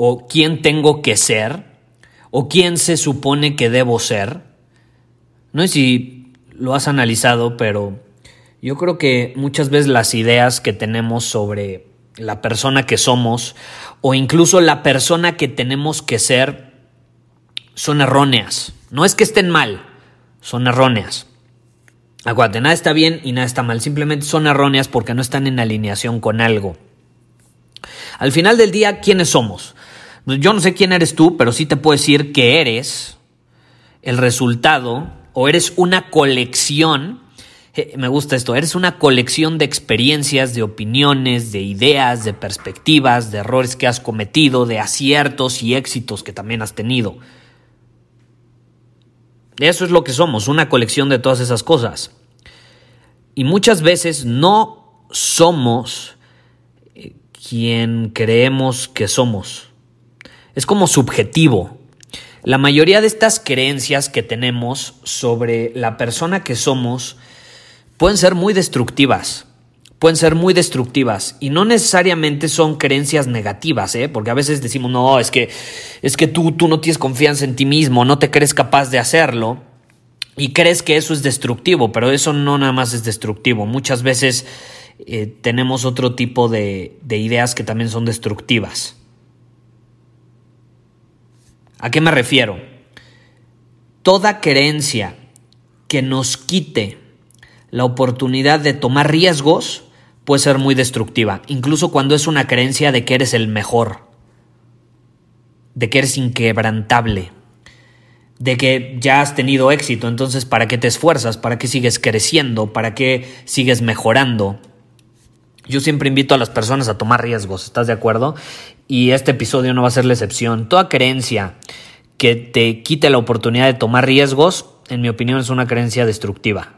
¿O quién tengo que ser? ¿O quién se supone que debo ser? No sé si lo has analizado, pero yo creo que muchas veces las ideas que tenemos sobre la persona que somos o incluso la persona que tenemos que ser son erróneas. No es que estén mal, son erróneas. Acuérdate, nada está bien y nada está mal, simplemente son erróneas porque no están en alineación con algo. Al final del día, ¿quiénes somos? Yo no sé quién eres tú, pero sí te puedo decir que eres el resultado o eres una colección eh, me gusta esto, eres una colección de experiencias, de opiniones, de ideas, de perspectivas, de errores que has cometido, de aciertos y éxitos que también has tenido. Eso es lo que somos, una colección de todas esas cosas. Y muchas veces no somos eh, quien creemos que somos. Es como subjetivo. La mayoría de estas creencias que tenemos sobre la persona que somos pueden ser muy destructivas. Pueden ser muy destructivas y no necesariamente son creencias negativas, ¿eh? porque a veces decimos, no, es que, es que tú, tú no tienes confianza en ti mismo, no te crees capaz de hacerlo y crees que eso es destructivo, pero eso no nada más es destructivo. Muchas veces eh, tenemos otro tipo de, de ideas que también son destructivas. ¿A qué me refiero? Toda creencia que nos quite la oportunidad de tomar riesgos puede ser muy destructiva, incluso cuando es una creencia de que eres el mejor, de que eres inquebrantable, de que ya has tenido éxito, entonces ¿para qué te esfuerzas? ¿Para qué sigues creciendo? ¿Para qué sigues mejorando? Yo siempre invito a las personas a tomar riesgos, ¿estás de acuerdo? Y este episodio no va a ser la excepción. Toda creencia que te quite la oportunidad de tomar riesgos, en mi opinión, es una creencia destructiva.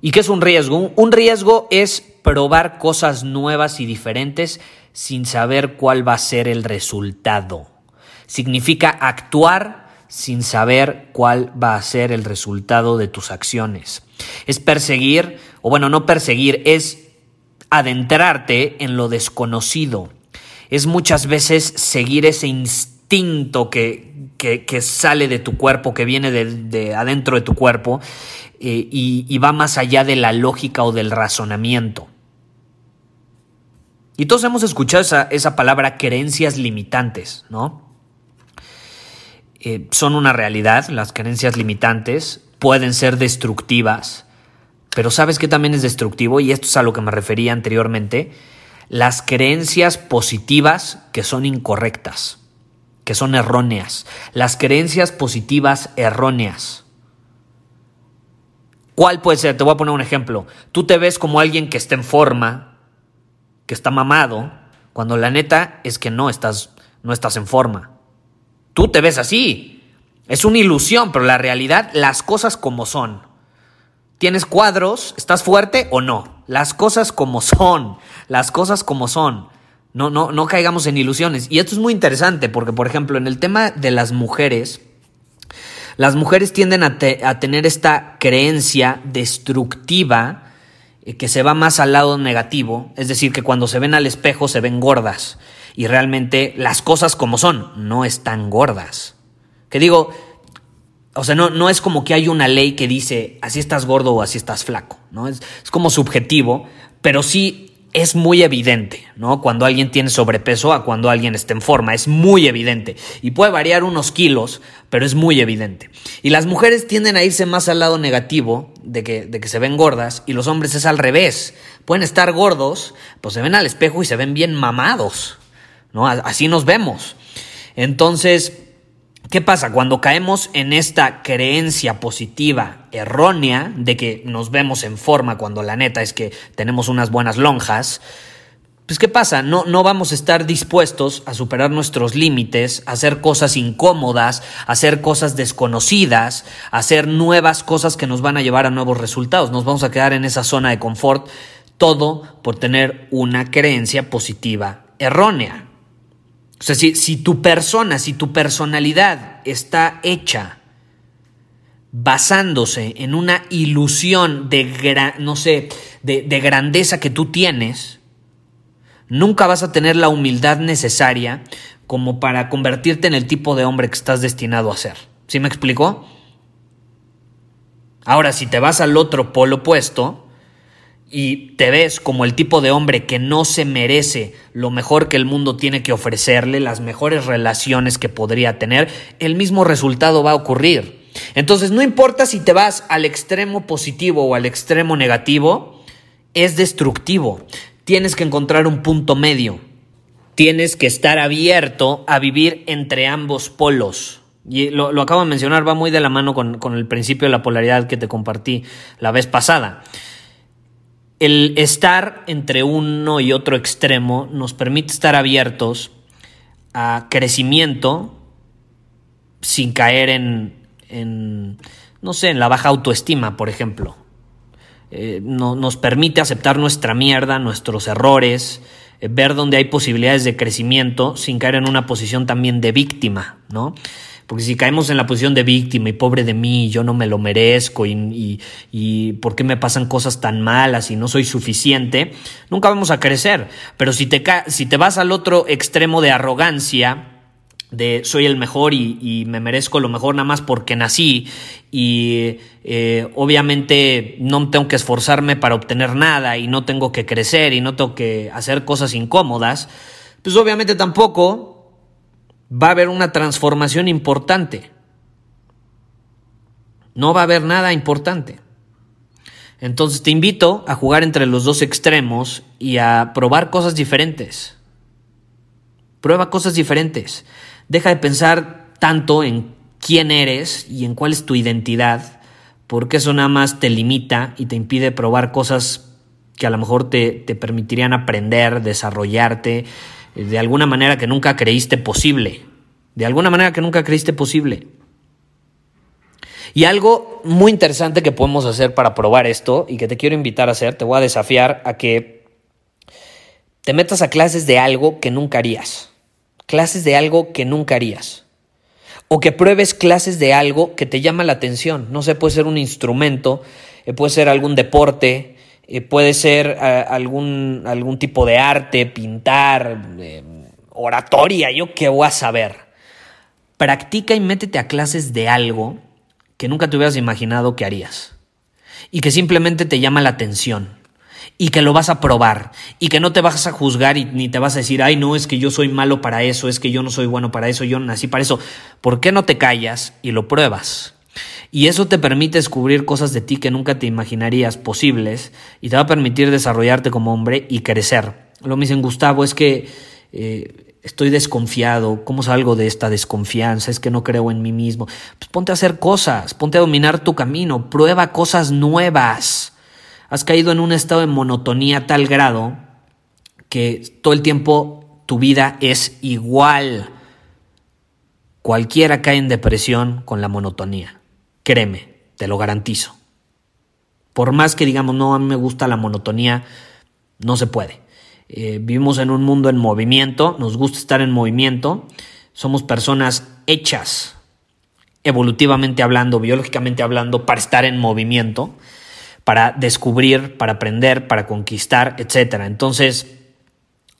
¿Y qué es un riesgo? Un riesgo es probar cosas nuevas y diferentes sin saber cuál va a ser el resultado. Significa actuar sin saber cuál va a ser el resultado de tus acciones. Es perseguir, o bueno, no perseguir, es adentrarte en lo desconocido. Es muchas veces seguir ese instinto que, que, sale de tu cuerpo, que viene de, de adentro de tu cuerpo eh, y, va más allá de la lógica o del razonamiento. Y todos hemos escuchado esa, palabra creencias limitantes, ¿no? Eh, son una realidad, las creencias limitantes pueden ser destructivas, pero ¿sabes qué también es destructivo? Y esto es a lo que me refería anteriormente, las creencias positivas que son incorrectas, que son erróneas, las creencias positivas erróneas. ¿Cuál puede ser? Te voy a poner un ejemplo. Tú te ves como alguien que está en forma, que está mamado, cuando la neta es que no estás, no estás en forma. Tú te ves así. Es una ilusión, pero la realidad, las cosas como son. ¿Tienes cuadros? ¿Estás fuerte o no? Las cosas como son. Las cosas como son. No, no, no caigamos en ilusiones. Y esto es muy interesante porque, por ejemplo, en el tema de las mujeres, las mujeres tienden a, tener esta creencia destructiva eh, que se va más al lado negativo, es decir, que cuando se ven al espejo se ven gordas y realmente las cosas como son, no están gordas. Que digo, o sea, no, no es como que hay una ley que dice así estás gordo o así estás flaco, ¿no? Es, es como subjetivo, pero sí es muy evidente, ¿no? Cuando alguien tiene sobrepeso a cuando alguien está en forma, es muy evidente. Y puede variar unos kilos, pero es muy evidente. Y las mujeres tienden a irse más al lado negativo de que, de que se ven gordas y los hombres es al revés. Pueden estar gordos, pues se ven al espejo y se ven bien mamados, ¿no? Así nos vemos. Entonces, ¿Qué pasa? Cuando caemos en esta creencia positiva errónea de que nos vemos en forma cuando la neta es que tenemos unas buenas lonjas, pues ¿qué pasa? No, no vamos a estar dispuestos a superar nuestros límites, a hacer cosas incómodas, a hacer cosas desconocidas, a hacer nuevas cosas que nos van a llevar a nuevos resultados. Nos vamos a quedar en esa zona de confort, todo por tener una creencia positiva errónea. O sea, si, tu persona, si tu personalidad está hecha basándose en una ilusión de, no sé, de, de grandeza que tú tienes, nunca vas a tener la humildad necesaria como para convertirte en el tipo de hombre que estás destinado a ser. ¿Sí me explicó? Ahora, si te vas al otro polo opuesto, y te ves como el tipo de hombre que no se merece lo mejor que el mundo tiene que ofrecerle, las mejores relaciones que podría tener, el mismo resultado va a ocurrir. Entonces, no importa si te vas al extremo positivo o al extremo negativo, es destructivo. Tienes que encontrar un punto medio. Tienes que estar abierto a vivir entre ambos polos. Y lo, acabo de mencionar, va muy de la mano con, con el principio de la polaridad que te compartí la vez pasada. El estar entre uno y otro extremo nos permite estar abiertos a crecimiento sin caer en, no sé, en la baja autoestima, por ejemplo. Eh, nos permite aceptar nuestra mierda, nuestros errores, eh, ver dónde hay posibilidades de crecimiento sin caer en una posición también de víctima, ¿no? Porque si caemos en la posición de víctima y pobre de mí, yo no me lo merezco y, y, por qué me pasan cosas tan malas y no soy suficiente, nunca vamos a crecer. Pero si te, si te vas al otro extremo de arrogancia, de soy el mejor y, me merezco lo mejor nada más porque nací y eh, obviamente no tengo que esforzarme para obtener nada y no tengo que crecer y no tengo que hacer cosas incómodas, pues obviamente tampoco va a haber una transformación importante. No va a haber nada importante. Entonces te invito a jugar entre los dos extremos y a probar cosas diferentes. Prueba cosas diferentes. Deja de pensar tanto en quién eres y en cuál es tu identidad, porque eso nada más te limita y te impide probar cosas que a lo mejor te, te permitirían aprender, desarrollarte, de alguna manera que nunca creíste posible. De alguna manera que nunca creíste posible. Y algo muy interesante que podemos hacer para probar esto y que te quiero invitar a hacer, te voy a desafiar a que te metas a clases de algo que nunca harías. Clases de algo que nunca harías. O que pruebes clases de algo que te llama la atención. No sé, puede ser un instrumento, eh, puede ser algún deporte, eh, puede ser eh, algún, algún tipo de arte, pintar, oratoria, yo qué voy a saber. Practica y métete a clases de algo que nunca te hubieras imaginado que harías. Y que simplemente te llama la atención. Y que lo vas a probar. Y que no te vas a juzgar y ni te vas a decir, ay, no, es que yo soy malo para eso, es que yo no soy bueno para eso, yo nací para eso. ¿Por qué no te callas y lo pruebas? Y eso te permite descubrir cosas de ti que nunca te imaginarías posibles y te va a permitir desarrollarte como hombre y crecer. Lo me dicen, Gustavo, es que eh, estoy desconfiado. ¿Cómo salgo de esta desconfianza? Es que no creo en mí mismo. Pues ponte a hacer cosas, ponte a dominar tu camino, prueba cosas nuevas. Has caído en un estado de monotonía a tal grado que todo el tiempo tu vida es igual. Cualquiera cae en depresión con la monotonía. Créeme, te lo garantizo. Por más que digamos, no, a mí me gusta la monotonía, no se puede. Eh, vivimos en un mundo en movimiento, nos gusta estar en movimiento, somos personas hechas, evolutivamente hablando, biológicamente hablando, para estar en movimiento, para descubrir, para aprender, para conquistar, etc. Entonces,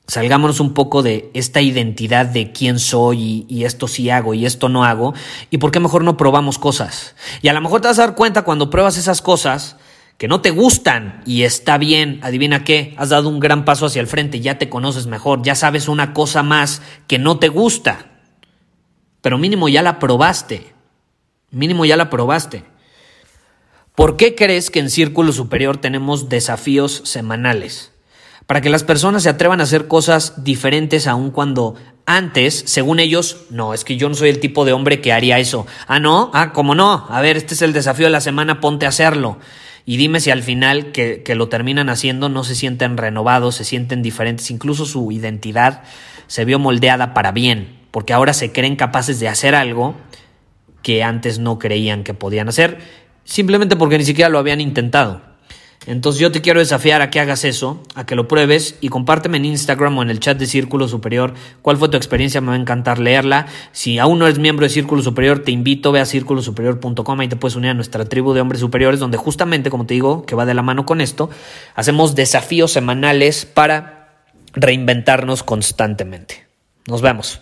Salgámonos un poco de esta identidad de quién soy y, esto sí hago y esto no hago. ¿Y por qué mejor no probamos cosas? Y a lo mejor te vas a dar cuenta cuando pruebas esas cosas que no te gustan y está bien, adivina qué, has dado un gran paso hacia el frente, ya te conoces mejor, ya sabes una cosa más que no te gusta, pero mínimo ya la probaste, mínimo ya la probaste. ¿Por qué crees que en Círculo Superior tenemos desafíos semanales? Para que las personas se atrevan a hacer cosas diferentes aun cuando antes, según ellos, no, es que yo no soy el tipo de hombre que haría eso. Ah, no, ah, ¿cómo no? A ver, este es el desafío de la semana, ponte a hacerlo. Y dime si al final que, que, lo terminan haciendo no se sienten renovados, se sienten diferentes, incluso su identidad se vio moldeada para bien, porque ahora se creen capaces de hacer algo que antes no creían que podían hacer, simplemente porque ni siquiera lo habían intentado. Entonces yo te quiero desafiar a que hagas eso, a que lo pruebes y compárteme en Instagram o en el chat de Círculo Superior cuál fue tu experiencia, me va a encantar leerla. Si aún no eres miembro de Círculo Superior, te invito, ve a círculosuperior.com y te puedes unir a nuestra tribu de hombres superiores donde justamente, como te digo, que va de la mano con esto, hacemos desafíos semanales para reinventarnos constantemente. Nos vemos.